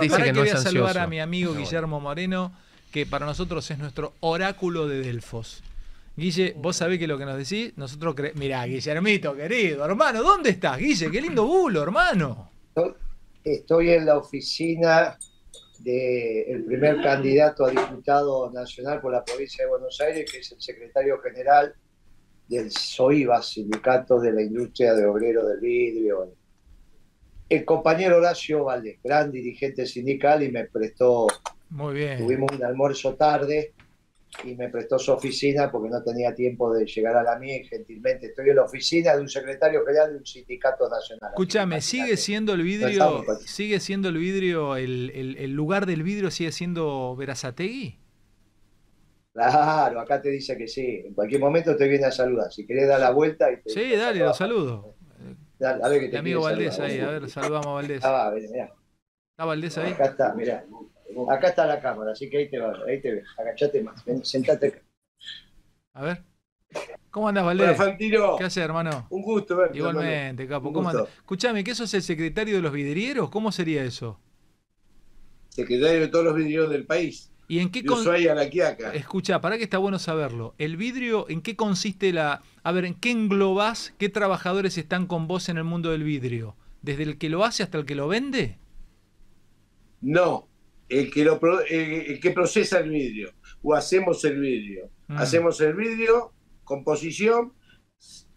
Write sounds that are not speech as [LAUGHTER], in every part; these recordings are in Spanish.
Dice Para que no es a saludar a mi amigo Guillermo Moreno, que para nosotros es nuestro oráculo de Delfos. Guille, vos sabés que lo que nos decís, nosotros creemos. Mirá, Guillermito, querido, hermano, ¿dónde estás, Guille? Qué lindo bulo, hermano. Estoy- en la oficina del primer candidato a diputado nacional por la provincia de Buenos Aires, que es el secretario general del SOIVA, Sindicato de la Industria de Obreros del Vidrio. El compañero Horacio Valdés, gran dirigente sindical, y me prestó, Muy bien. tuvimos un almuerzo tarde, y me prestó su oficina porque no tenía tiempo de llegar a la mía, y gentilmente estoy en la oficina de un secretario general de un sindicato nacional. Escúchame, ¿sigue siendo el vidrio, sigue siendo el vidrio, el, el- el lugar del vidrio sigue siendo Verazategui? Claro, acá te dice que sí. En cualquier momento te viene a saludar. Si querés dar la vuelta y te Sí, dale, lo saludo. Dale, a ver que Mi te amigo Valdés saludar. ahí, a ver, saludamos a Valdés. Ah, va, mirá. ¿Está Valdés ahí? Acá está, mirá. Acá está la cámara, así que ahí te va, ahí te ves. Agachate más, ven, sentate acá. A ver. ¿Cómo andás, Bueno, Valdés? ¿Qué haces, hermano? un gusto verte. hermano. Igualmente, capo. Un ¿Cómo andás? Escuchame, ¿qué sos el secretario de los vidrieros? ¿Cómo sería eso? Secretario de todos los vidrieros del país. ¿Y en qué con... Escucha, para que está bueno saberlo. El vidrio, ¿en qué consiste la... A ver, ¿en qué englobás? ¿Qué trabajadores están con vos en el mundo del vidrio? ¿Desde el que lo hace hasta el que lo vende? No, el que, lo, el, el que procesa el vidrio. O hacemos el vidrio. Mm. Hacemos el vidrio, composición,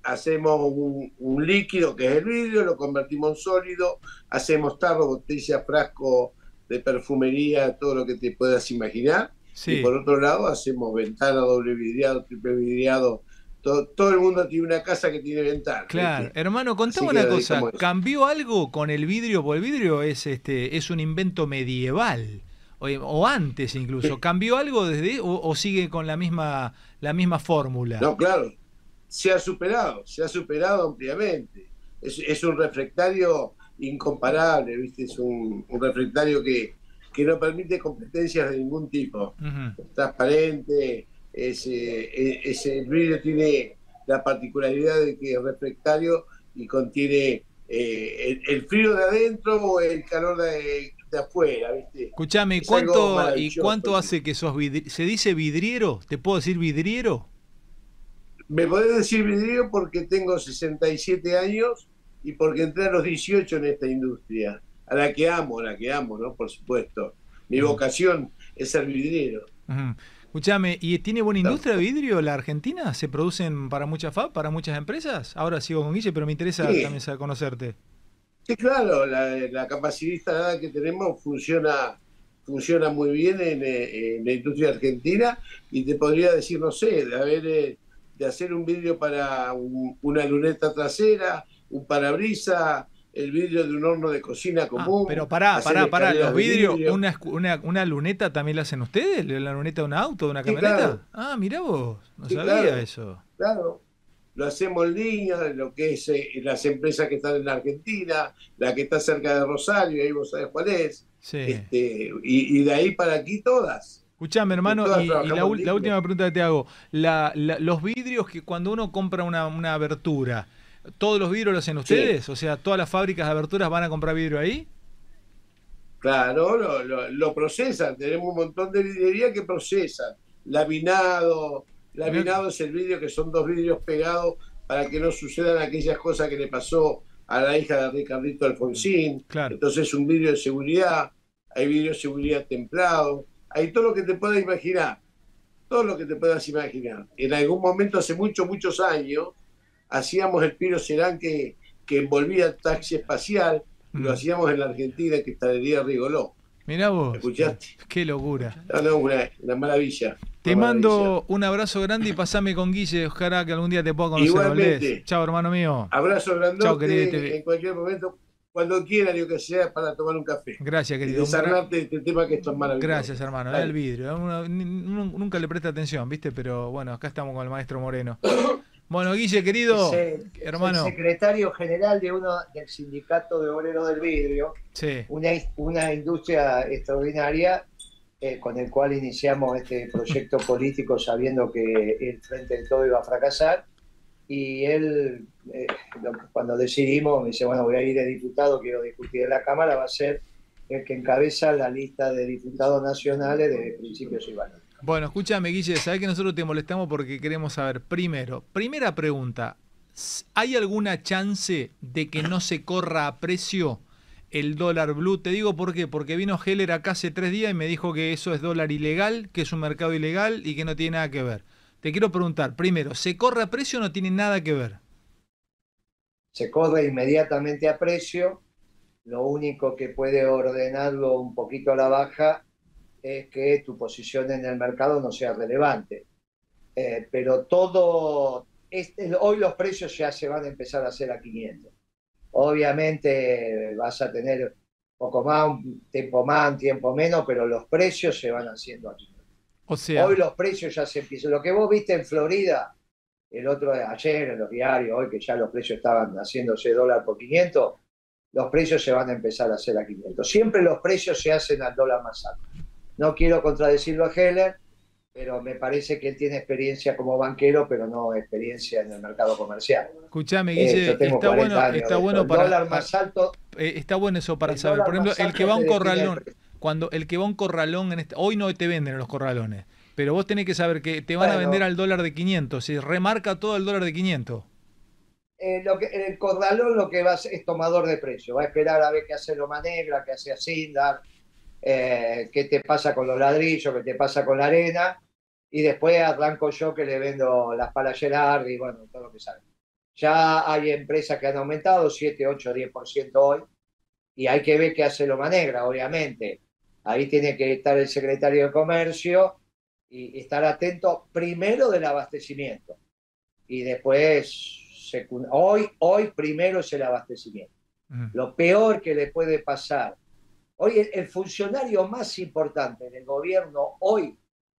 hacemos un, un líquido que es el vidrio, lo convertimos en sólido, hacemos tarro, botella, frasco de perfumería, todo lo que te puedas imaginar. Sí. Y por otro lado, hacemos ventana doble vidriado, triple vidriado. Todo, todo el mundo tiene una casa que tiene ventana. Claro, hermano, contame una cosa. ¿cambió algo con el vidrio? Porque el vidrio es este es un invento medieval o, o antes incluso. ¿Cambió algo desde o, o sigue con la misma la misma fórmula? No, claro, se ha superado, se ha superado ampliamente. Es, es un refractario incomparable, ¿viste? Es un, un refractario que, que no permite competencias de ningún tipo. Transparente, eh, es- el vidrio tiene la particularidad de que es refractario y contiene eh, el, el frío de adentro o el calor de, de afuera, ¿viste? Escuchame, ¿y Es cuánto, ¿y cuánto hace que sos vidriero? ¿Se dice vidriero? ¿Te puedo decir vidriero? Me podés decir vidrio porque tengo 67 años y porque entré a los 18 en esta industria, a la que amo, a la que amo, ¿no? Por supuesto. Mi vocación es ser vidriero. Ujú. Escuchame, ¿y tiene buena industria de vidrio la Argentina? ¿Se producen para muchas fab, para muchas empresas? Ahora sigo con Guille, pero me interesa Sí. también conocerte. Sí, claro, la, la capacidad instalada que tenemos funciona funciona muy bien en, eh, en la industria argentina y te podría decir, no sé, de haber eh, de hacer un vidrio para un- una luneta trasera, un parabrisa, el vidrio de un horno de cocina Ah, común. pero pará, pará, pará, los vidrios, vidrio. una, una, una luneta también la hacen ustedes, la luneta de un auto, de una Sí, camioneta. claro. Ah, mirá vos, no Sí, sabía claro. eso. Claro, lo hacemos en línea, lo que es eh, las empresas que están en la Argentina, la que está cerca de Rosario, ahí vos sabés cuál es, Sí. este, y, y de ahí para aquí todas. Escuchame, hermano, y, y la, última pregunta que te hago. La- la- los vidrios que cuando uno compra una, una abertura, ¿todos los vidrios los hacen ustedes? O sea, ¿todas las fábricas de aberturas van a comprar vidrio ahí? Claro, lo, lo- lo procesan, tenemos un montón de vidriería que procesan. Laminado, laminado es el vidrio que son dos vidrios pegados para que no sucedan aquellas cosas que le pasó a la hija de Ricardito Alfonsín. Claro. Entonces un vidrio de seguridad, hay vidrio de seguridad templado, hay todo lo que te puedas imaginar, todo lo que te puedas imaginar. En algún momento, hace muchos, muchos años, hacíamos el piro serán que, que envolvía el taxi espacial, y lo Mm. hacíamos en la Argentina, en Cristalería Rigoló. Mirá vos. ¿Escuchaste? Qué locura. No, no, una, una maravilla. Te una mando un abrazo grande y pasame con Guille. Ojalá que algún día te pueda conocer. Igualmente. Chao, hermano mío. Abrazo Chao, grandote querido, te- en cualquier momento, cuando quieran, yo que sea, para tomar un café. Gracias, Y querido. Gran- desarmarte de este tema que esto es maravilloso. Gracias, hermano. Dale. El vidrio. Uno nunca le presta atención, ¿viste? Pero bueno, acá estamos con el maestro Moreno. [COUGHS] Bueno, Guille, querido. El- es hermano. el secretario general de uno del sindicato de obreros del vidrio, Sí. una, una industria extraordinaria eh, con el cual iniciamos este proyecto [LAUGHS] político sabiendo que el Frente de Todo iba a fracasar. Y él, eh, cuando decidimos, me dice, bueno, voy a ir de diputado, quiero discutir en la Cámara, va a ser el que encabeza la lista de diputados nacionales de principios y valores. Bueno, escúchame, Guille, sabés que nosotros te molestamos porque queremos saber, primero, primera pregunta, ¿hay alguna chance de que no se corra a precio el dólar blue? Te digo por qué, porque vino Heller acá hace tres días y me dijo que eso es dólar ilegal, que es un mercado ilegal y que no tiene nada que ver. Te quiero preguntar, primero, ¿se corre a precio o no tiene nada que ver? Se corre inmediatamente a precio, lo único que puede ordenarlo un poquito a la baja es que tu posición en el mercado no sea relevante. Eh, pero todo, este, hoy los precios ya se van a empezar a hacer a 500. Obviamente vas a tener poco más, un tiempo más, un tiempo menos, pero los precios se van haciendo a 500. O sea, hoy los precios ya se empiezan. Lo que vos viste en Florida, el otro de ayer en los diarios, hoy que ya los precios estaban haciéndose dólar por 500, los precios se van a empezar a hacer a 500. Siempre los precios se hacen al dólar más alto. No quiero contradecirlo a Heller, pero me parece que él tiene experiencia como banquero, pero no experiencia en el mercado comercial. Escuchame, Guille, está bueno, está bueno para, dólar más alto. Eh, está bueno eso para saber. Por ejemplo, el que va a un corralón, cuando el que va a un corralón en este, hoy no te venden en los corralones, pero vos tenés que saber que te van a vender al dólar de 500, se remarca todo el dólar de 500. Eh, lo que, el corralón lo que va a hacer es tomador de precio, va a esperar a ver qué hace Loma Negra, qué hace Asindar, eh, qué te pasa con los ladrillos, qué te pasa con la arena, y después arranco yo que le vendo las palas Gerard y bueno, todo lo que sabe. Ya hay empresas que han aumentado 7, 8, 10% hoy, y hay que ver qué hace Loma Negra, obviamente. Ahí tiene que estar el secretario de Comercio y estar atento primero del abastecimiento y después hoy hoy primero es el abastecimiento. Lo peor que le puede pasar Hoy el, funcionario más importante del gobierno hoy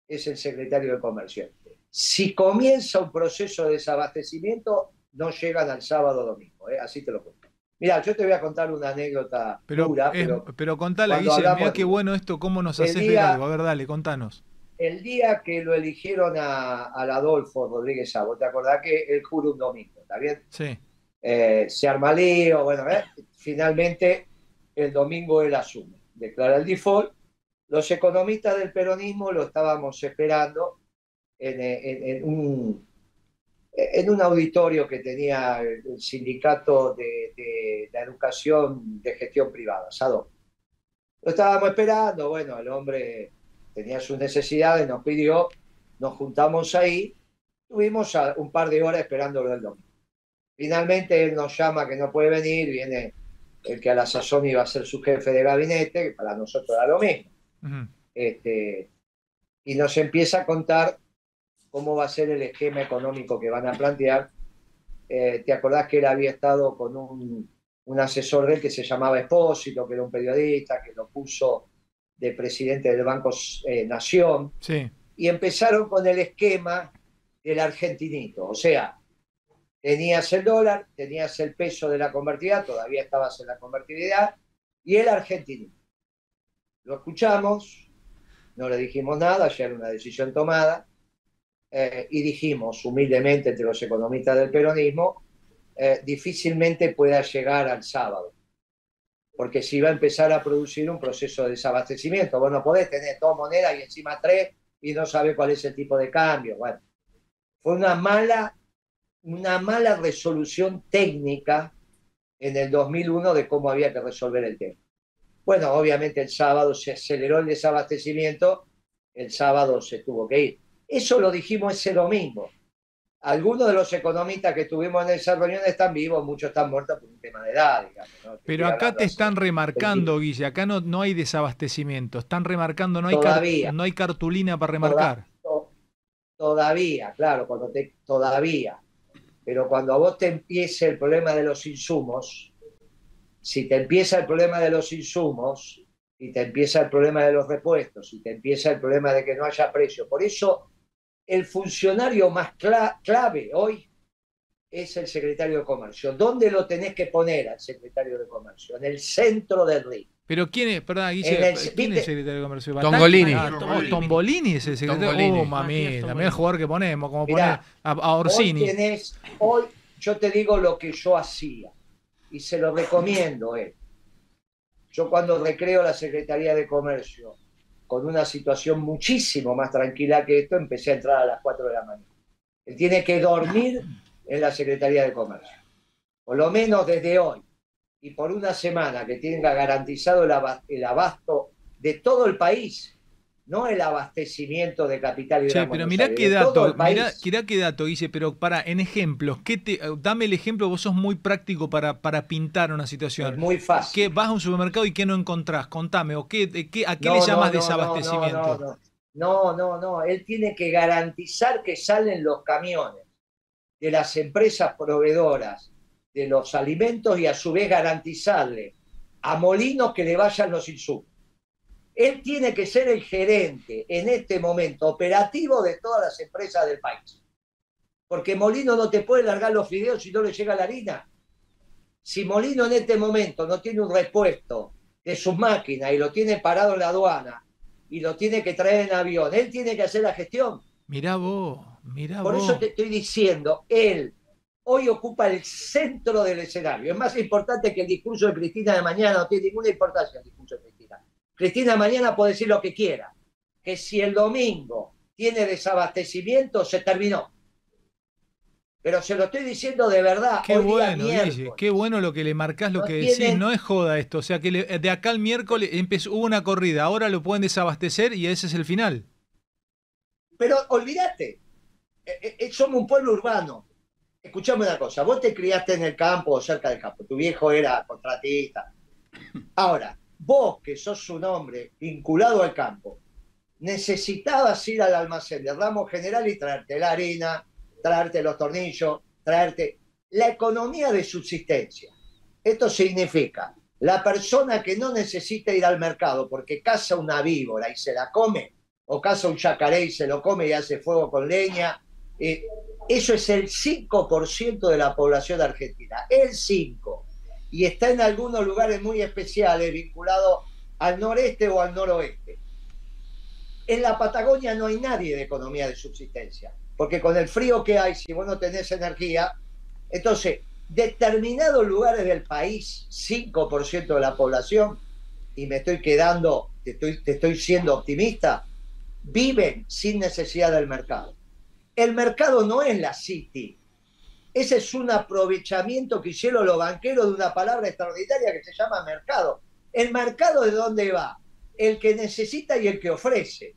es el secretario de Comercio. Si comienza un proceso de desabastecimiento, no llegan al sábado o domingo, ¿eh? así te lo cuento. Mira, yo te voy a contar una anécdota pero, pura, pero, pero contala, Guille, mira qué bueno esto, cómo nos haces ver algo. A ver, dale, contanos. El día que lo eligieron a, al Adolfo Rodríguez Sabo, ¿te acordás que él juró un domingo? ¿Está bien? Sí. Eh, se arma lío, bueno, ¿eh? finalmente el domingo él asume, declara el default. Los economistas del peronismo lo estábamos esperando en, un, auditorio que tenía el sindicato de, la educación de gestión privada, SADO. Lo estábamos esperando, bueno, el hombre tenía sus necesidades, nos pidió, nos juntamos ahí, tuvimos un par de horas esperándolo el domingo. Finalmente él nos llama que no puede venir, viene el que a la sazón iba a ser su jefe de gabinete, que para nosotros era lo mismo. este, y nos empieza a contar cómo va a ser el esquema económico que van a plantear. Eh, ¿Te acordás que él había estado con un, un asesor de él que se llamaba Espósito, que era un periodista, que lo puso de presidente del Banco eh, Nación? Sí. Y empezaron con el esquema del argentinito, o sea, Tenías el dólar, tenías el peso de la convertibilidad, todavía estabas en la convertibilidad, y el argentino. Lo escuchamos, no le dijimos nada, ya era una decisión tomada, eh, y dijimos humildemente entre los economistas del peronismo, eh, difícilmente pueda llegar al sábado, porque si va a empezar a producir un proceso de desabastecimiento, vos no podés tener dos monedas y encima tres y no sabe cuál es el tipo de cambio. Bueno, fue una mala una mala resolución técnica en el 2001 de cómo había que resolver el tema. Bueno, obviamente el sábado se aceleró el desabastecimiento, el sábado se tuvo que ir. Eso lo dijimos ese domingo. Algunos de los economistas que tuvimos en esa reunión están vivos, muchos están muertos por un tema de edad, digamos. Pero acá te están remarcando, Guille, acá no, no hay desabastecimiento, están remarcando, no hay, no hay cartulina para remarcar. Todavía, claro, cuando te, todavía. Pero cuando a vos te empiece el problema de los insumos, si te empieza el problema de los insumos, y te empieza el problema de los repuestos, y te empieza el problema de que no haya precio, por eso el funcionario más clave hoy es el secretario de Comercio. ¿Dónde lo tenés que poner al secretario de Comercio? En el centro del ring. Pero quién es, perdón, Guille, ¿quién es el secretario de Comercio? Tongolini. Ah, Tombolini es el secretario. Oh, mami, también el jugador que ponemos, como poner a, Orsini. Hoy, hoy yo te digo lo que yo hacía y se lo recomiendo. Eh. Yo cuando recreo la Secretaría de Comercio con una situación muchísimo más tranquila que esto, empecé a entrar a las 4 de la mañana. Él tiene que dormir en la Secretaría de Comercio. Por lo menos desde hoy y por una semana que tenga garantizado el abasto de todo el país no el abastecimiento de capital y sí, pero mirá qué dato, mirá, qué dato, dice, pero para, en ejemplos, ¿qué te, dame el ejemplo, vos sos muy práctico para, para pintar una situación. Es muy fácil. ¿Qué, vas a un supermercado y qué no encontrás? Contame, o qué, qué ¿a qué le llamas desabastecimiento? No, no, no, él tiene que garantizar que salen los camiones de las empresas proveedoras de los alimentos y a su vez garantizarle a Molinos que le vayan los insumos. Él tiene que ser el gerente en este momento operativo de todas las empresas del país. Porque Molino no te puede largar los fideos si no le llega la harina. Si Molino en este momento no tiene un repuesto de sus máquinas y lo tiene parado en la aduana y lo tiene que traer en avión, él tiene que hacer la gestión. Mirá vos, mirá Por eso te estoy diciendo, él hoy ocupa el centro del escenario. Es más importante que el discurso de Cristina de mañana, no tiene ninguna importancia el discurso de Cristina. Cristina mañana puede decir lo que quiera, que si el domingo tiene desabastecimiento, se terminó. Pero se lo estoy diciendo de verdad. Qué bueno, qué bueno lo que le marcás, lo que decís. No es joda esto. O sea, que de acá al miércoles empezó, hubo una corrida, ahora lo pueden desabastecer y ese es el final. Pero olvídate, eh, eh, somos un pueblo urbano. Escuchame una cosa, vos te criaste en el campo o cerca del campo, tu viejo era contratista. Ahora, vos que sos un hombre vinculado al campo, necesitabas ir al almacén de ramo general y traerte la harina, traerte los tornillos, traerte la economía de subsistencia. Esto significa la persona que no necesita ir al mercado porque caza una víbora y se la come, o caza un yacaré y se lo come y hace fuego con leña. Eh, eso es el 5% de la población argentina, el 5% y está en algunos lugares muy especiales vinculados al noreste o al noroeste. En la Patagonia no hay nadie de economía de subsistencia, porque con el frío que hay, si vos no tenés energía, entonces determinados lugares del país, 5% de la población, y me estoy quedando, te estoy, te estoy siendo optimista, viven sin necesidad del mercado. El mercado no es la City, ese es un aprovechamiento que hicieron los banqueros de una palabra extraordinaria que se llama mercado. ¿El mercado de dónde va? El que necesita y el que ofrece.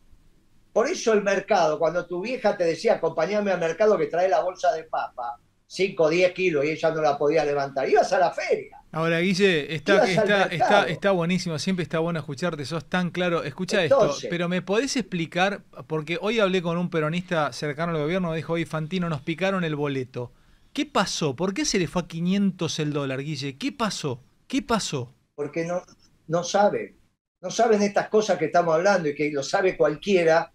Por eso el mercado, cuando tu vieja te decía, acompáñame al mercado que trae la bolsa de papa, 5 o 10 kilos y ella no la podía levantar, ibas a la feria. Ahora, Guille, está, está, está, está, buenísimo, siempre está bueno escucharte, sos tan claro. Escucha esto, pero ¿me podés explicar? Porque hoy hablé con un peronista cercano al gobierno, dijo, oye, Fantino, nos picaron el boleto. ¿Qué pasó? ¿Por qué se le fue a 500 el dólar, Guille? ¿Qué pasó? ¿Qué pasó? Porque no, no saben. No saben estas cosas que estamos hablando y que lo sabe cualquiera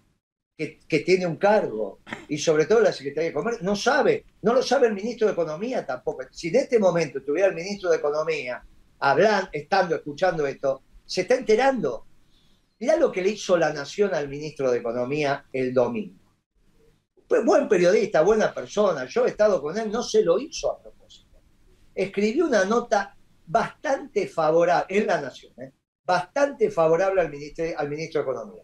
que, tiene un cargo. Y sobre todo la Secretaría de Comercio. No sabe. No lo sabe el ministro de Economía tampoco. Si en este momento tuviera el ministro de Economía hablando, estando, escuchando esto, se está enterando. Mirá lo que le hizo la Nación al ministro de Economía el domingo pues buen periodista, buena persona, yo he estado con él, no se lo hizo a propósito. Escribió una nota bastante favorable, en La Nación, ¿eh? bastante favorable al ministro, al ministro de Economía.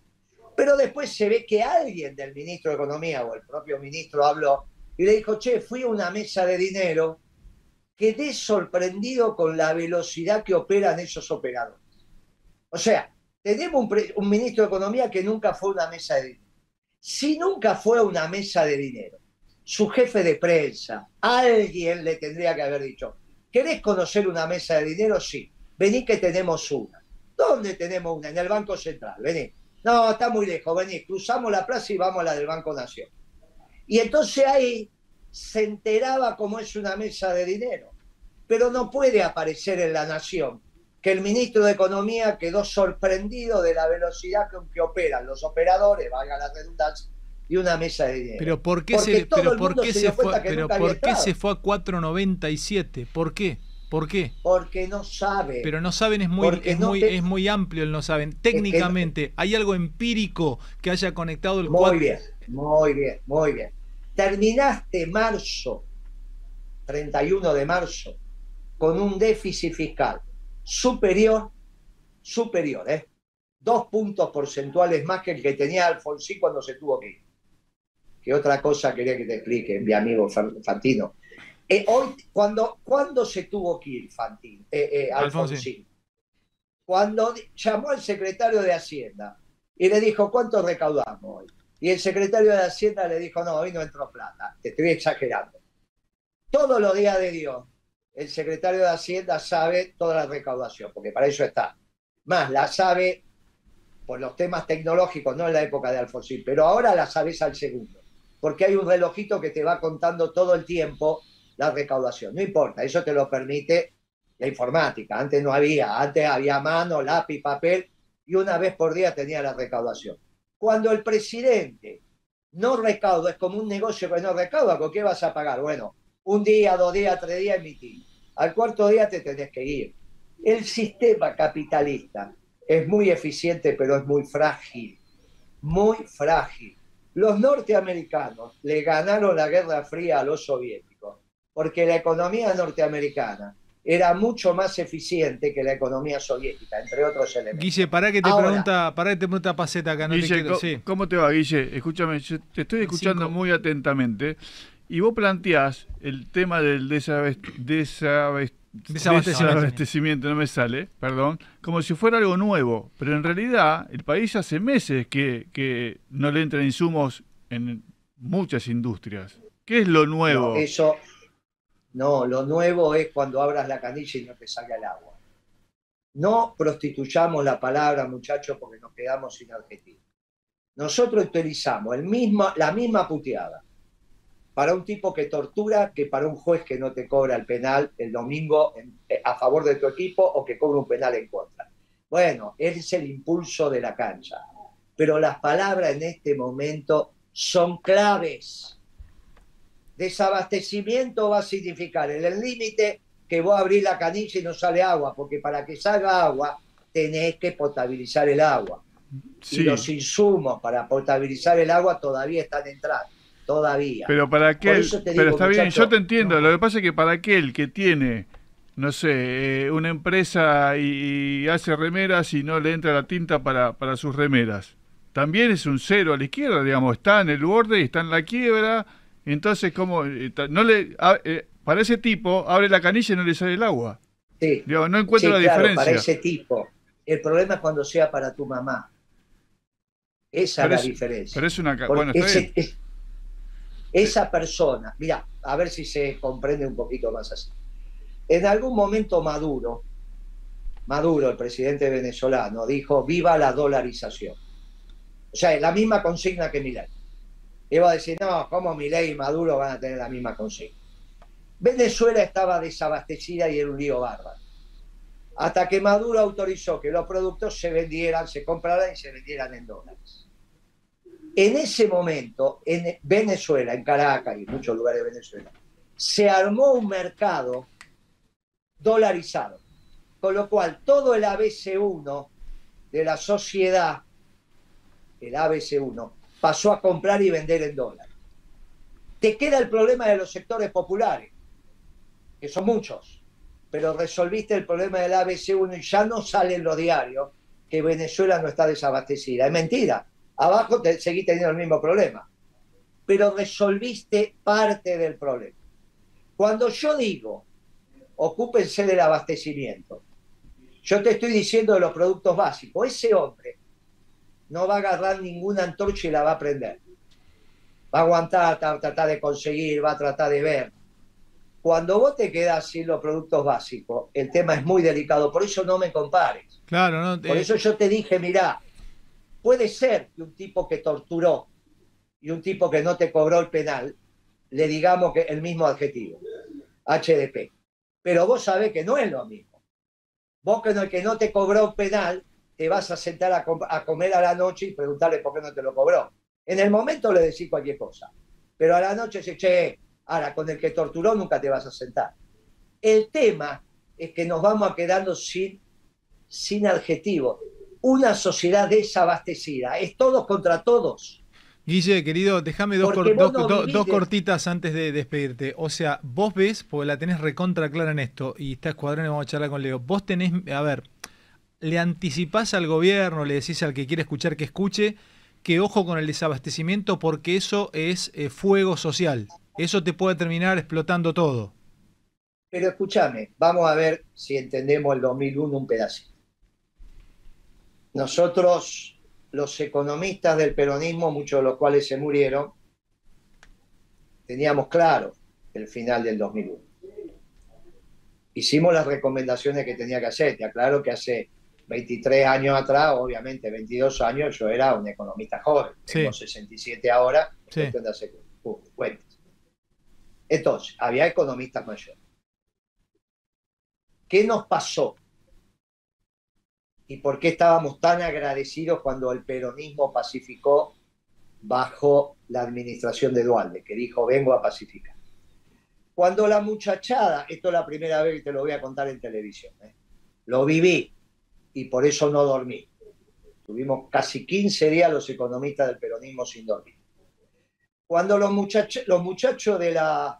Pero después se ve que alguien del ministro de Economía o el propio ministro habló y le dijo, che, fui a una mesa de dinero, quedé sorprendido con la velocidad que operan esos operadores. O sea, tenemos un, ministro de Economía que nunca fue a una mesa de dinero si nunca fue a una mesa de dinero, su jefe de prensa, alguien le tendría que haber dicho, ¿querés conocer una mesa de dinero? Sí, vení que tenemos una. ¿Dónde tenemos una? En el Banco Central, vení. No, está muy lejos, vení, cruzamos la plaza y vamos a la del Banco Nación. Y entonces ahí se enteraba cómo es una mesa de dinero, pero no puede aparecer en la Nación que el ministro de Economía quedó sorprendido de la velocidad con que operan los operadores, valga la redundancia, de una mesa de dinero. Pero ¿por qué se, pero ¿por qué se, fue, pero ¿por qué se fue a 4.97? ¿Por qué? ¿Por qué? Porque no saben. Pero no saben es muy, es, muy, es muy amplio el no saben. Técnicamente, ¿hay algo empírico que haya conectado el Muy bien, muy bien, muy bien. Terminaste marzo, 31 de marzo, con un déficit fiscal superior superior, ¿eh? Dos puntos porcentuales más que el que tenía Alfonsín cuando se tuvo que ir. ¿Qué otra cosa quería que te explique, mi amigo Fantino? Eh, hoy, cuando, ¿Cuándo se tuvo que ir Fantino, eh, eh, Alfonsín? Cuando llamó al secretario de Hacienda y le dijo, ¿cuánto recaudamos hoy? Y el secretario de Hacienda le dijo, no, hoy no entró plata, te estoy exagerando. Todos los días de Dios, el secretario de Hacienda sabe toda la recaudación, porque para eso está. Más, la sabe por los temas tecnológicos, no en la época de Alfonsín, pero ahora la sabes al segundo, porque hay un relojito que te va contando todo el tiempo la recaudación. No importa, eso te lo permite la informática. Antes no había, antes había mano, lápiz, papel, y una vez por día tenía la recaudación. Cuando el presidente no recauda, es como un negocio que no recauda, ¿con qué vas a pagar? Bueno, un día, dos días, tres días emitir. Al cuarto día te tenés que ir. El sistema capitalista es muy eficiente, pero es muy frágil. Muy frágil. Los norteamericanos le ganaron la Guerra Fría a los soviéticos porque la economía norteamericana era mucho más eficiente que la economía soviética, entre otros elementos. Guille, para que te pregunta, para que te pregunta Paceta acá, no Guille, ¿cómo, te va, Guille? Escúchame, te estoy escuchando muy atentamente y vos planteás el tema del desabastecimiento, no me sale, perdón, como si fuera algo nuevo, pero en realidad el país hace meses que, que no le entran insumos en muchas industrias. ¿Qué es lo nuevo? eso, no, lo nuevo es cuando abras la canilla y no te salga el agua. No prostituyamos la palabra, muchachos, porque nos quedamos sin adjetivo. Nosotros utilizamos el mismo, la misma puteada para un tipo que tortura que para un juez que no te cobra el penal el domingo eh, a favor de tu equipo o que cobra un penal en contra. Bueno, es el impulso de la cancha. Pero las palabras en este momento son claves desabastecimiento va a significar en el límite que vos abrís la canilla y no sale agua, porque para que salga agua tenés que potabilizar el agua. Y los insumos para potabilizar el agua todavía están entrando, todavía. Pero para aquel, pero está bien, yo te entiendo, lo que pasa es que para aquel que tiene, no sé, eh, una empresa y, hace remeras y no le entra la tinta para, para sus remeras, también es un cero a la izquierda, digamos, está en el borde y está en la quiebra entonces, ¿cómo? Eh, no le, eh, para ese tipo, abre la canilla y no le sale el agua. Sí. no encuentro la diferencia. Para ese tipo. El problema es cuando sea para tu mamá. Esa es la diferencia. Pero es una. Bueno, esa persona, mira, a ver si se comprende un poquito más así. En algún momento Maduro, Maduro, el presidente venezolano, dijo: Viva la dolarización. O sea, es la misma consigna que Milán iba a decir, no, ¿cómo ley y Maduro van a tener la misma consigna? Venezuela estaba desabastecida y era un lío bárbaro. Hasta que Maduro autorizó que los productos se vendieran, se compraran y se vendieran en dólares. En ese momento, en Venezuela, en Caracas y en muchos lugares de Venezuela, se armó un mercado dolarizado. Con lo cual, todo el ABC1 de la sociedad, el ABC1, pasó a comprar y vender en dólares. Te queda el problema de los sectores populares, que son muchos, pero resolviste el problema del ABC1 y ya no sale en los diarios que Venezuela no está desabastecida. Es mentira. Abajo te, seguís teniendo el mismo problema. Pero resolviste parte del problema. Cuando yo digo, ocúpense del abastecimiento, yo te estoy diciendo de los productos básicos. Ese hombre no va a agarrar ninguna antorcha y la va a prender. Va a aguantar, va a tratar de conseguir, va a tratar de ver. Cuando vos te quedas sin los productos básicos, el tema es muy delicado. Por eso no me compares. Claro, no Por eso yo te dije, mirá, puede ser que un tipo que torturó y un tipo que no te cobró el penal, le digamos que el mismo adjetivo, HDP. Pero vos sabés que no es lo mismo. Vos que no, que no te cobró el penal, te vas a sentar a, comer a la noche y preguntarle por qué no te lo cobró. En el momento le decís cualquier cosa, pero a la noche se che, ahora con el que torturó nunca te vas a sentar. El tema es que nos vamos a quedando sin, sin adjetivo. Una sociedad desabastecida, es todos contra todos. Guille, querido, déjame dos, dos, cortitas antes de despedirte. O sea, vos ves, porque la tenés recontra clara en esto, y está escuadrón y vamos a charlar con Leo, vos tenés, a ver, le anticipás al gobierno, le decís al que quiere escuchar que escuche, que ojo con el desabastecimiento porque eso es eh, fuego social. Eso te puede terminar explotando todo. Pero escúchame, vamos a ver si entendemos el 2001 un pedacito. Nosotros, los economistas del peronismo, muchos de los cuales se murieron, teníamos claro el final del 2001. Hicimos las recomendaciones que tenía que hacer. Te aclaro que hace 23 años atrás, obviamente 22 años, yo era un economista joven. Tengo 67 ahora, sí. de hacer cuentas. Entonces, había economistas mayores. ¿Qué nos pasó? ¿Y por qué estábamos tan agradecidos cuando el peronismo pacificó bajo la administración de Dualde, que dijo, vengo a pacificar? Cuando la muchachada, esto es la primera vez que te lo voy a contar en televisión, ¿eh? lo viví y por eso no dormí. Tuvimos casi 15 días los economistas del peronismo sin dormir. Cuando los, muchachos, los muchachos de, la,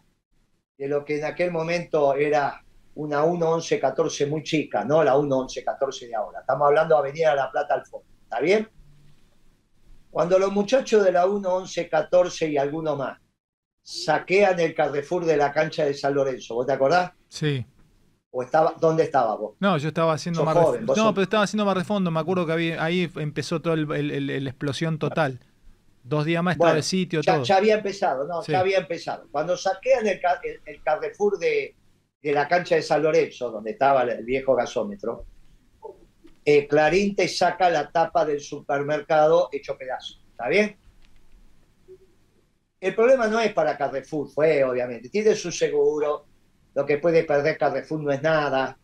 de lo que en aquel momento era una 1-11-14 muy chica, no la 1-11-14 de ahora, estamos hablando de Avenida La Plata al fondo, ¿está bien? Cuando los muchachos de la 1-11-14 y alguno más saquean el Carrefour de la cancha de San Lorenzo, ¿vos te acordás? Sí. ¿O estaba, ¿Dónde estaba vos? No, yo estaba haciendo más No, pero estaba haciendo más refondo. Me acuerdo que ahí empezó toda la explosión total. Dos días más estaba el sitio, ya, todo. Ya había empezado, no, ya había empezado. Cuando saquean el, el, Carrefour de, de, la cancha de San Lorenzo, donde estaba el viejo gasómetro, eh, Clarín te saca la tapa del supermercado hecho pedazo. ¿Está bien? El problema no es para Carrefour, fue obviamente. Tiene su seguro, lo que puede perder Carrefour no es nada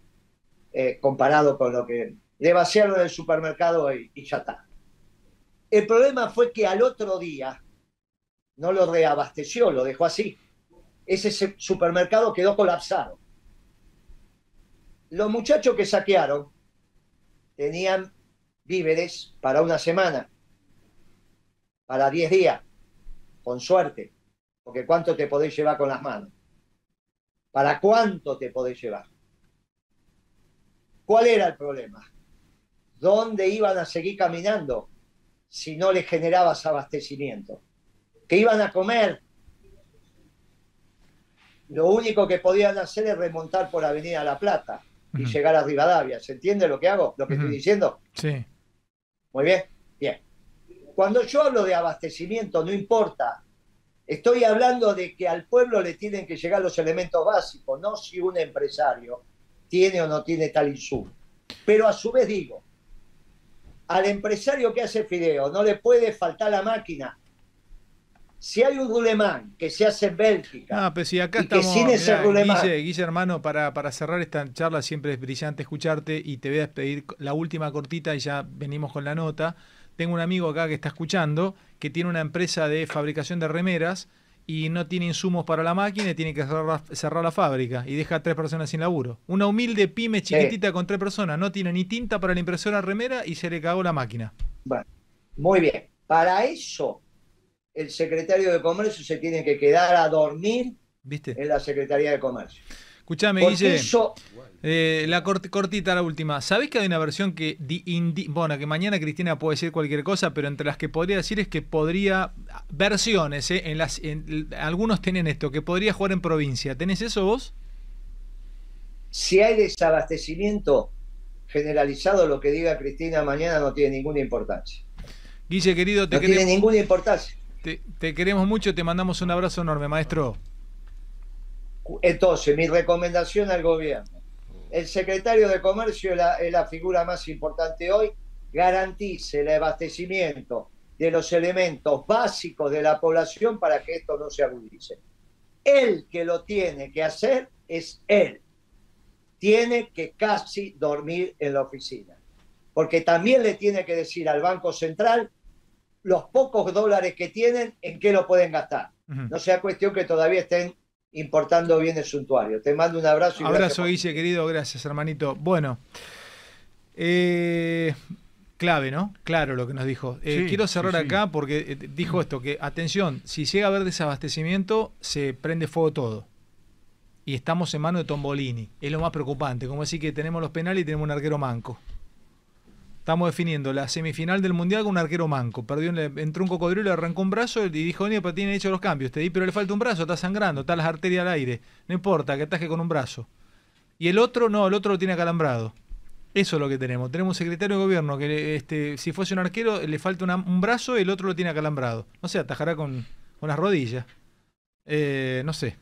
eh, comparado con lo que le vaciaron el supermercado y, y ya está. El problema fue que al otro día no lo reabasteció, lo dejó así. Ese supermercado quedó colapsado. Los muchachos que saquearon tenían víveres para una semana, para 10 días, con suerte, porque ¿cuánto te podés llevar con las manos? ¿Para cuánto te podés llevar? ¿Cuál era el problema? ¿Dónde iban a seguir caminando si no les generabas abastecimiento? ¿Qué iban a comer? Lo único que podían hacer es remontar por Avenida La Plata y llegar a Rivadavia. ¿Se entiende lo que hago? ¿Lo que estoy diciendo? Sí. Muy bien. Bien. Cuando yo hablo de abastecimiento, no importa Estoy hablando de que al pueblo le tienen que llegar los elementos básicos, no si un empresario tiene o no tiene tal insumo. Pero a su vez digo, al empresario que hace fideo no le puede faltar la máquina. Si hay un rulemán que se hace en Bélgica, no, pero si acá estamos, sin ese Guille, Guille, hermano, para, para cerrar esta charla siempre es brillante escucharte y te voy a pedir la última cortita y ya venimos con la nota. Tengo un amigo acá que está escuchando que tiene una empresa de fabricación de remeras y no tiene insumos para la máquina y tiene que cerrar, la fábrica y deja a tres personas sin laburo. Una humilde pyme chiquitita con tres personas, no tiene ni tinta para la impresora remera y se le cagó la máquina. Bueno, muy bien. Para eso el secretario de Comercio se tiene que quedar a dormir ¿Viste? en la Secretaría de Comercio. Escuchame, Guille. Eh, la cortita, la última. ¿Sabés que hay una versión que, bueno, que mañana Cristina puede decir cualquier cosa, pero entre las que podría decir es que podría, versiones, eh, en las, algunos tienen esto, que podría jugar en provincia. ¿Tenés eso vos? Si hay desabastecimiento generalizado, lo que diga Cristina mañana no tiene ninguna importancia. Guille, querido, te no tiene ninguna importancia. te queremos mucho, te mandamos un abrazo enorme, maestro. Entonces, mi recomendación al gobierno. El secretario de Comercio es la, figura más importante hoy. Garantice el abastecimiento de los elementos básicos de la población para que esto no se agudice. El que lo tiene que hacer es él. Tiene que casi dormir en la oficina. Porque también le tiene que decir al Banco Central los pocos dólares que tienen, en qué lo pueden gastar. No sea cuestión que todavía estén importando bien el suntuario. Te mando un abrazo. Y abrazo, Guille, querido. Gracias, hermanito. Bueno, eh, clave, ¿no? Claro lo que nos dijo. Eh, quiero cerrar acá porque eh, dijo esto, que atención, si llega a haber desabastecimiento, se prende fuego todo. Y estamos en mano de Tombolini. Es lo más preocupante. Como decir que tenemos los penales y tenemos un arquero manco. Estamos definiendo la semifinal del Mundial con un arquero manco. Perdió, entró un cocodrilo, le arrancó un brazo y dijo, ni pero tiene hecho los cambios. Te di, pero le falta un brazo, está sangrando, está las arterias al aire. No importa, que ataje con un brazo. Y el otro no, el otro lo tiene acalambrado. Eso es lo que tenemos. Tenemos un secretario de gobierno que este, si fuese un arquero le falta un brazo y el otro lo tiene acalambrado. No sé, atajará con, con las rodillas. Eh, no sé.